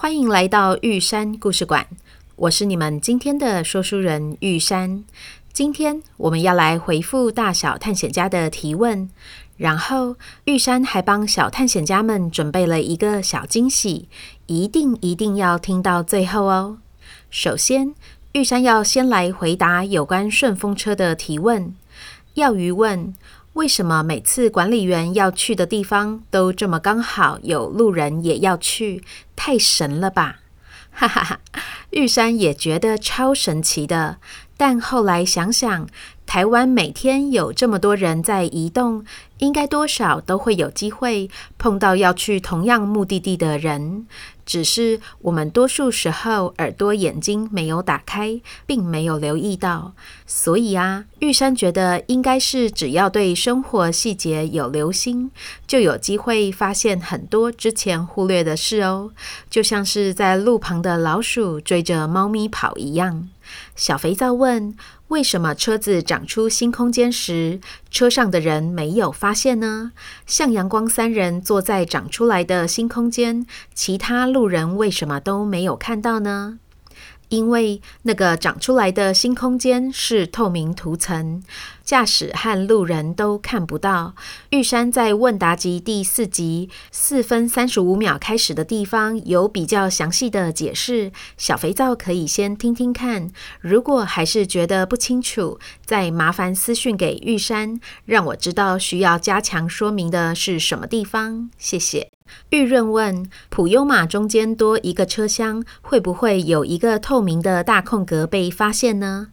欢迎来到玉山故事馆。我是你们今天的说书人玉山。今天我们要来回复大小探险家的提问，然后玉山还帮小探险家们准备了一个小惊喜，一定一定要听到最后哦。首先，玉山要先来回答有关顺风车的提问。钓鱼问：为什么每次管理员要去的地方都这么刚好有路人也要去？太神了吧！哈哈哈，玉山也觉得超神奇的。但后来想想，台湾每天有这么多人在移动，应该多少都会有机会碰到要去同样目的地的人。只是我们多数时候耳朵眼睛没有打开，并没有留意到，所以啊，玉山觉得应该是只要对生活细节有留心，就有机会发现很多之前忽略的事哦。就像是在路旁的老鼠追着猫咪跑一样。小肥皂问：为什么车子长出新空间时，车上的人没有发现呢？向阳光三人坐在长出来的新空间，其他路人为什么都没有看到呢？因为那个长出来的新空间是透明涂层，驾驶和路人都看不到。玉山在问答集第四集四分三十五秒开始的地方有比较详细的解释，小肥皂可以先听听看。如果还是觉得不清楚，再麻烦私讯给玉山，让我知道需要加强说明的是什么地方。谢谢。玉润问：普优马中间多一个车厢，会不会有一个透明的大空格被发现呢？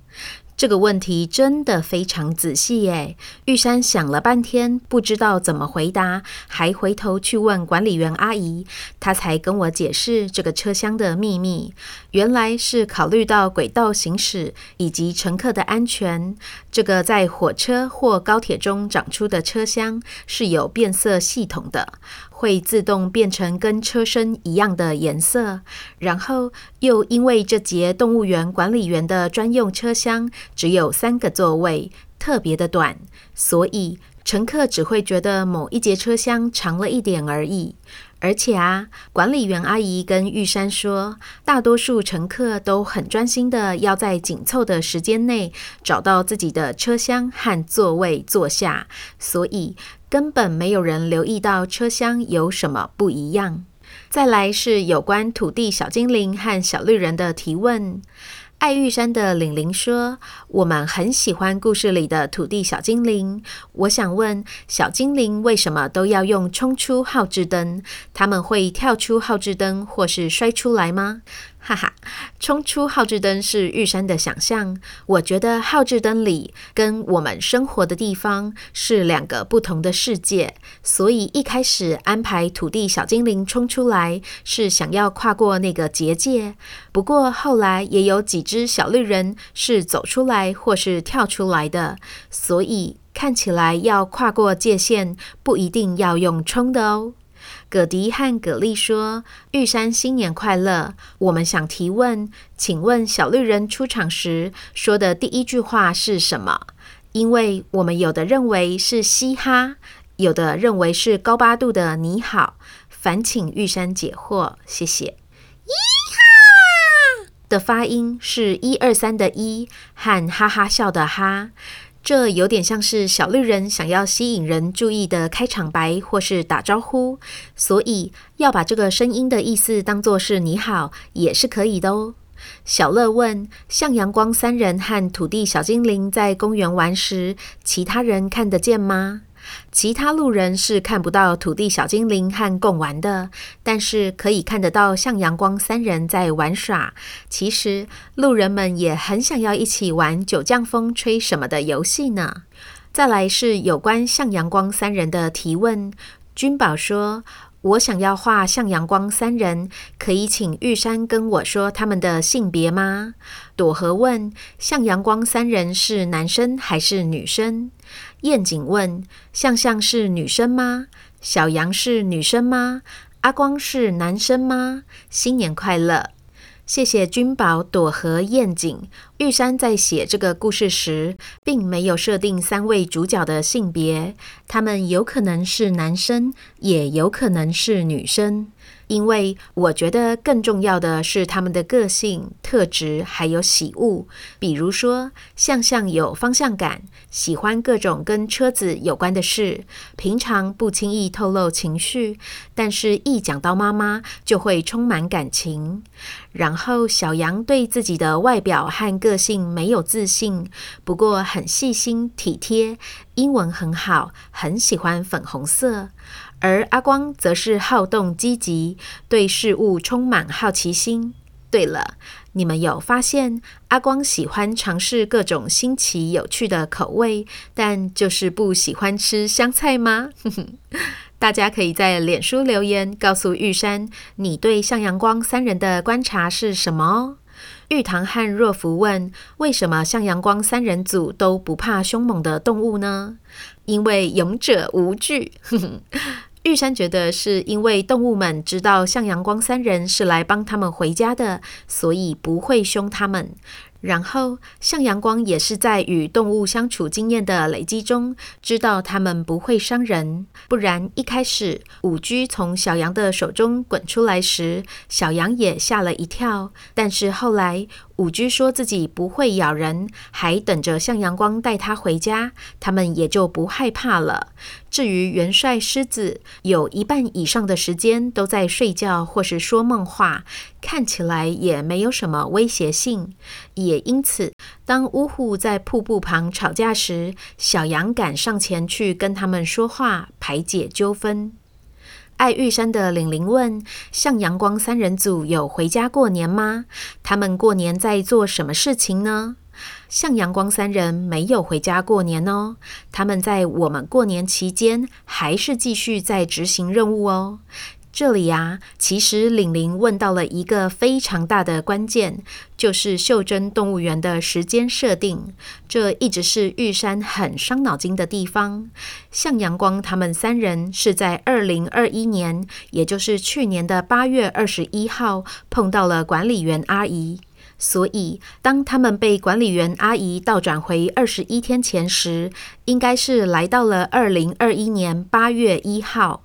这个问题真的非常仔细耶！玉山想了半天，不知道怎么回答，还回头去问管理员阿姨，她才跟我解释这个车厢的秘密。原来是考虑到轨道行驶以及乘客的安全，这个在火车或高铁中长出的车厢是有变色系统的。会自动变成跟车身一样的颜色，然后又因为这节动物园管理员的专用车厢只有三个座位，特别的短，所以乘客只会觉得某一节车厢长了一点而已。而且啊，管理员阿姨跟玉山说，大多数乘客都很专心的要在紧凑的时间内找到自己的车厢和座位坐下，所以根本没有人留意到车厢有什么不一样。再来是有关土地小精灵和小绿人的提问。爱玉山的玲玲说：“我们很喜欢故事里的土地小精灵。我想问，小精灵为什么都要用冲出号志灯？他们会跳出号志灯，或是摔出来吗？”哈哈，冲出号志灯是玉山的想象。我觉得号志灯里跟我们生活的地方是两个不同的世界，所以一开始安排土地小精灵冲出来，是想要跨过那个结界。不过后来也有几只小绿人是走出来或是跳出来的，所以看起来要跨过界限，不一定要用冲的哦。葛迪和葛丽说：“玉山新年快乐！我们想提问，请问小绿人出场时说的第一句话是什么？因为我们有的认为是嘻哈，有的认为是高八度的你好。烦请玉山解惑，谢谢。一哈的发音是一二三的一和哈哈笑的哈。”这有点像是小绿人想要吸引人注意的开场白或是打招呼，所以要把这个声音的意思当作是你好也是可以的哦。小乐问：向阳光三人和土地小精灵在公园玩时，其他人看得见吗？其他路人是看不到土地小精灵和贡丸的，但是可以看得到向阳光三人在玩耍。其实路人们也很想要一起玩九降风吹什么的游戏呢。再来是有关向阳光三人的提问，君宝说。我想要画向阳光三人，可以请玉山跟我说他们的性别吗？朵和问：向阳光三人是男生还是女生？燕景问：向向是女生吗？小杨是女生吗？阿光是男生吗？新年快乐！谢谢君宝、朵和、燕景。玉山在写这个故事时，并没有设定三位主角的性别，他们有可能是男生，也有可能是女生。因为我觉得更重要的是他们的个性、特质还有喜恶。比如说，向向有方向感，喜欢各种跟车子有关的事，平常不轻易透露情绪，但是一讲到妈妈就会充满感情。然后小杨对自己的外表和个性没有自信，不过很细心体贴，英文很好，很喜欢粉红色。而阿光则是好动积极，对事物充满好奇心。对了，你们有发现阿光喜欢尝试各种新奇有趣的口味，但就是不喜欢吃香菜吗？大家可以在脸书留言告诉玉山，你对向阳光三人的观察是什么？玉堂和若福问：为什么向阳光三人组都不怕凶猛的动物呢？因为勇者无惧。玉山觉得是因为动物们知道向阳光三人是来帮他们回家的，所以不会凶他们。然后，向阳光也是在与动物相处经验的累积中，知道他们不会伤人。不然，一开始五居从小羊的手中滚出来时，小羊也吓了一跳。但是后来，五居说自己不会咬人，还等着向阳光带他回家，他们也就不害怕了。至于元帅狮子，有一半以上的时间都在睡觉或是说梦话，看起来也没有什么威胁性。也因此，当乌虎在瀑布旁吵架时，小羊敢上前去跟他们说话，排解纠纷。爱玉山的玲玲问：向阳光三人组有回家过年吗？他们过年在做什么事情呢？向阳光三人没有回家过年哦，他们在我们过年期间还是继续在执行任务哦。这里呀，其实玲玲问到了一个非常大的关键，就是袖珍动物园的时间设定。这一直是玉山很伤脑筋的地方。向阳光他们三人是在二零二一年，也就是去年的八月二十一号碰到了管理员阿姨，所以当他们被管理员阿姨倒转回二十一天前时，应该是来到了二零二一年八月一号。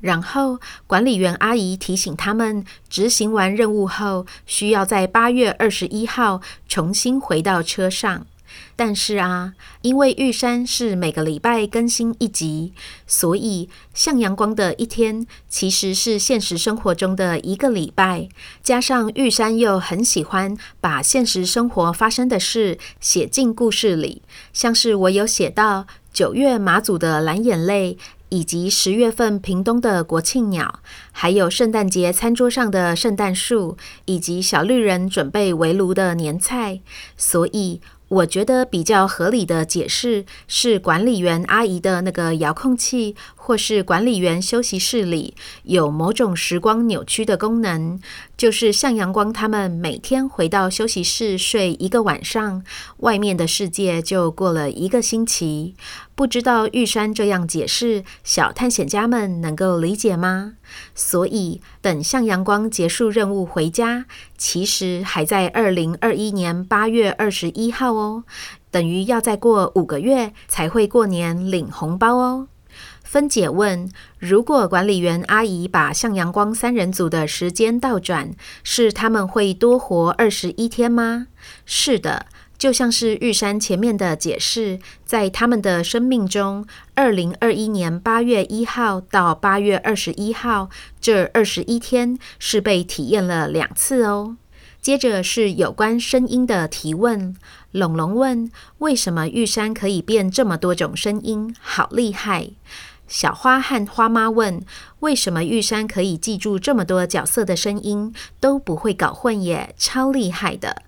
然后，管理员阿姨提醒他们，执行完任务后，需要在八月二十一号重新回到车上。但是啊，因为玉山是每个礼拜更新一集，所以向阳光的一天其实是现实生活中的一个礼拜。加上玉山又很喜欢把现实生活发生的事写进故事里，像是我有写到九月马祖的蓝眼泪。以及十月份屏东的国庆鸟，还有圣诞节餐桌上的圣诞树，以及小绿人准备围炉的年菜，所以。我觉得比较合理的解释是，管理员阿姨的那个遥控器，或是管理员休息室里有某种时光扭曲的功能，就是向阳光他们每天回到休息室睡一个晚上，外面的世界就过了一个星期。不知道玉山这样解释，小探险家们能够理解吗？所以等向阳光结束任务回家，其实还在二零二一年八月二十一号哦，等于要再过五个月才会过年领红包哦。芬姐问：如果管理员阿姨把向阳光三人组的时间倒转，是他们会多活二十一天吗？是的。就像是玉山前面的解释，在他们的生命中，二零二一年八月一号到八月二十一号这二十一天是被体验了两次哦。接着是有关声音的提问，龙龙问：为什么玉山可以变这么多种声音？好厉害！小花和花妈问：为什么玉山可以记住这么多角色的声音，都不会搞混耶？超厉害的！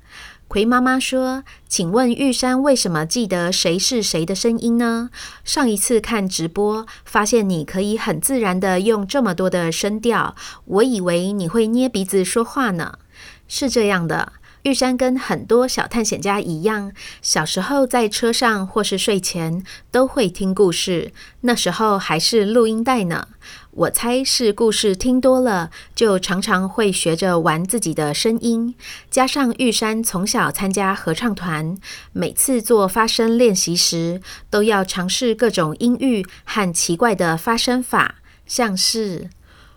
葵妈妈说：“请问玉山为什么记得谁是谁的声音呢？上一次看直播，发现你可以很自然的用这么多的声调，我以为你会捏鼻子说话呢。是这样的，玉山跟很多小探险家一样，小时候在车上或是睡前都会听故事，那时候还是录音带呢。”我猜是故事听多了，就常常会学着玩自己的声音。加上玉山从小参加合唱团，每次做发声练习时，都要尝试各种音域和奇怪的发声法，像是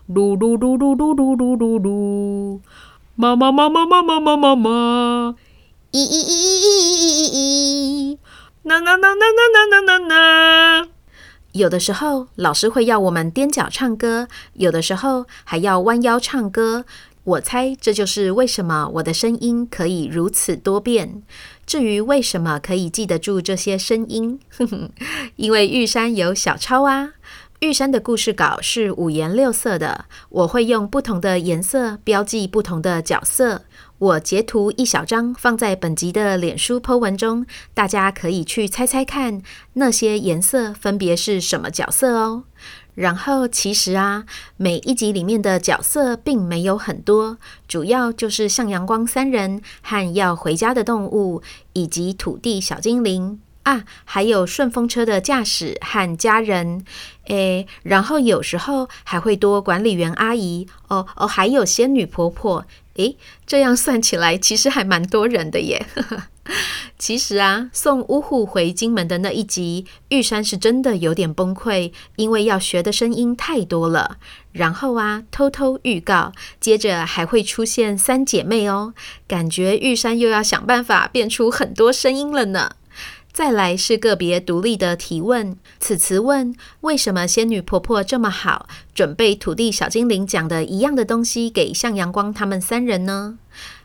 噜噜噜噜噜噜噜噜噜，妈妈妈妈妈妈妈妈妈，咦咦咦咦咦咦咦咦，呐呐呐呐呐呐呐呐呐。有的时候，老师会要我们踮脚唱歌；有的时候，还要弯腰唱歌。我猜这就是为什么我的声音可以如此多变。至于为什么可以记得住这些声音，呵呵，因为玉山有小抄啊。玉山的故事稿是五颜六色的，我会用不同的颜色标记不同的角色。我截图一小张放在本集的脸书 po 文中，大家可以去猜猜看那些颜色分别是什么角色哦。然后其实啊，每一集里面的角色并没有很多，主要就是向阳光三人和要回家的动物，以及土地小精灵啊，还有顺风车的驾驶和家人。诶，然后有时候还会多管理员阿姨哦哦，还有仙女婆婆。诶，这样算起来，其实还蛮多人的耶。其实啊，送呜呼回金门的那一集，玉山是真的有点崩溃，因为要学的声音太多了。然后啊，偷偷预告，接着还会出现三姐妹哦，感觉玉山又要想办法变出很多声音了呢。再来是个别独立的提问。此词问：为什么仙女婆婆这么好，准备土地小精灵讲的一样的东西给向阳光他们三人呢？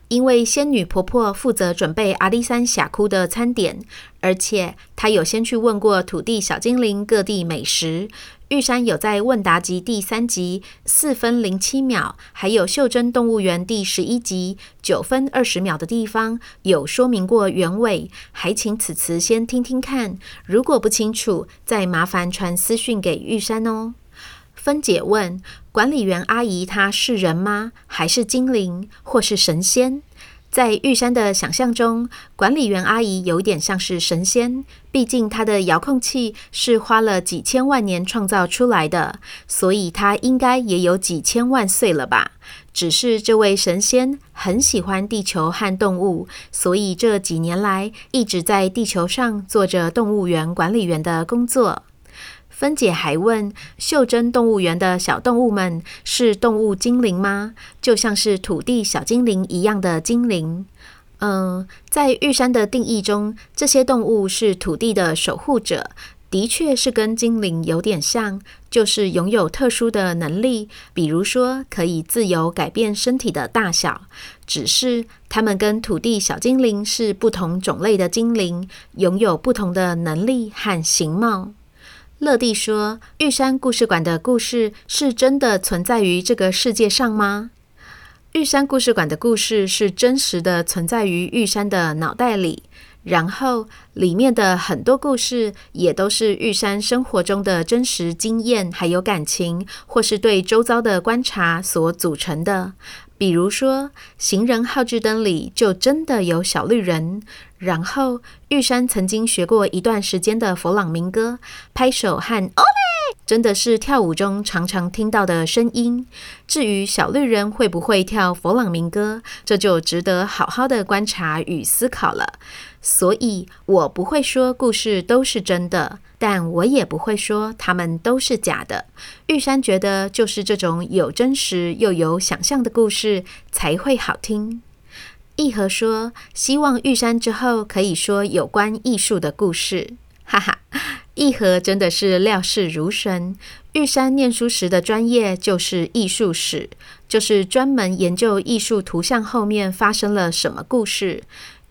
因为仙女婆婆负责准备阿里山峡谷的餐点，而且她有先去问过土地小精灵各地美食。玉山有在问答集第三集四分零七秒，还有袖珍动物园第十一集九分二十秒的地方有说明过原委，还请此词先听听看。如果不清楚，再麻烦传私讯给玉山哦。分解问：管理员阿姨她是人吗？还是精灵，或是神仙？在玉山的想象中，管理员阿姨有点像是神仙，毕竟她的遥控器是花了几千万年创造出来的，所以她应该也有几千万岁了吧。只是这位神仙很喜欢地球和动物，所以这几年来一直在地球上做着动物园管理员的工作。芬姐还问：袖珍动物园的小动物们是动物精灵吗？就像是土地小精灵一样的精灵？嗯，在玉山的定义中，这些动物是土地的守护者，的确是跟精灵有点像，就是拥有特殊的能力，比如说可以自由改变身体的大小。只是它们跟土地小精灵是不同种类的精灵，拥有不同的能力和形貌。乐蒂说：“玉山故事馆的故事是真的存在于这个世界上吗？”玉山故事馆的故事是真实的存在于玉山的脑袋里，然后里面的很多故事也都是玉山生活中的真实经验，还有感情，或是对周遭的观察所组成的。比如说，行人号志灯里就真的有小绿人。然后，玉山曾经学过一段时间的佛朗明哥，拍手和“哦嘞”，真的是跳舞中常常听到的声音。至于小绿人会不会跳佛朗明哥，这就值得好好的观察与思考了。所以，我不会说故事都是真的。但我也不会说他们都是假的。玉山觉得，就是这种有真实又有想象的故事才会好听。一和说，希望玉山之后可以说有关艺术的故事。哈哈，一和真的是料事如神。玉山念书时的专业就是艺术史，就是专门研究艺术图像后面发生了什么故事。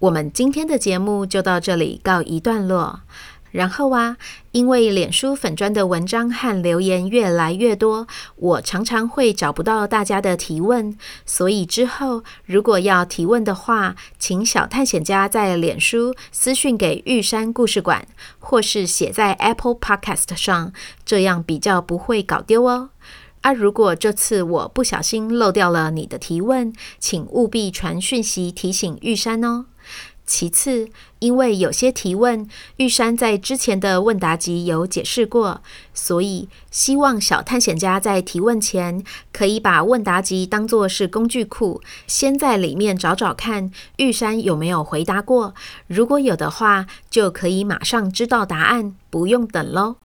我们今天的节目就到这里告一段落。然后啊，因为脸书粉砖的文章和留言越来越多，我常常会找不到大家的提问，所以之后如果要提问的话，请小探险家在脸书私讯给玉山故事馆，或是写在 Apple Podcast 上，这样比较不会搞丢哦。啊，如果这次我不小心漏掉了你的提问，请务必传讯息提醒玉山哦。其次，因为有些提问，玉山在之前的问答集有解释过，所以希望小探险家在提问前，可以把问答集当作是工具库，先在里面找找看，玉山有没有回答过。如果有的话，就可以马上知道答案，不用等喽。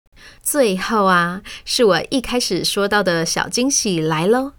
最后啊，是我一开始说到的小惊喜来喽。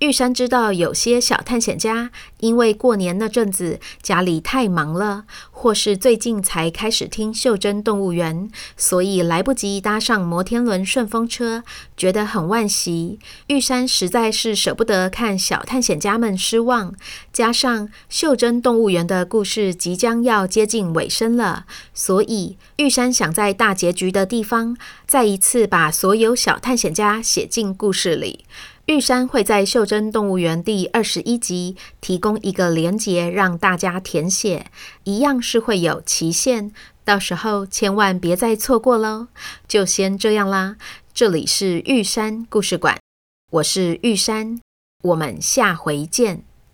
玉山知道有些小探险家因为过年那阵子家里太忙了，或是最近才开始听袖珍动物园，所以来不及搭上摩天轮顺风车，觉得很惋惜。玉山实在是舍不得看小探险家们失望，加上袖珍动物园的故事即将要接近尾声了，所以玉山想在大结局的地方再一次把所有小探险家写进故事里。玉山会在《袖珍动物园》第二十一集提供一个连结，让大家填写，一样是会有期限，到时候千万别再错过喽。就先这样啦，这里是玉山故事馆，我是玉山，我们下回见。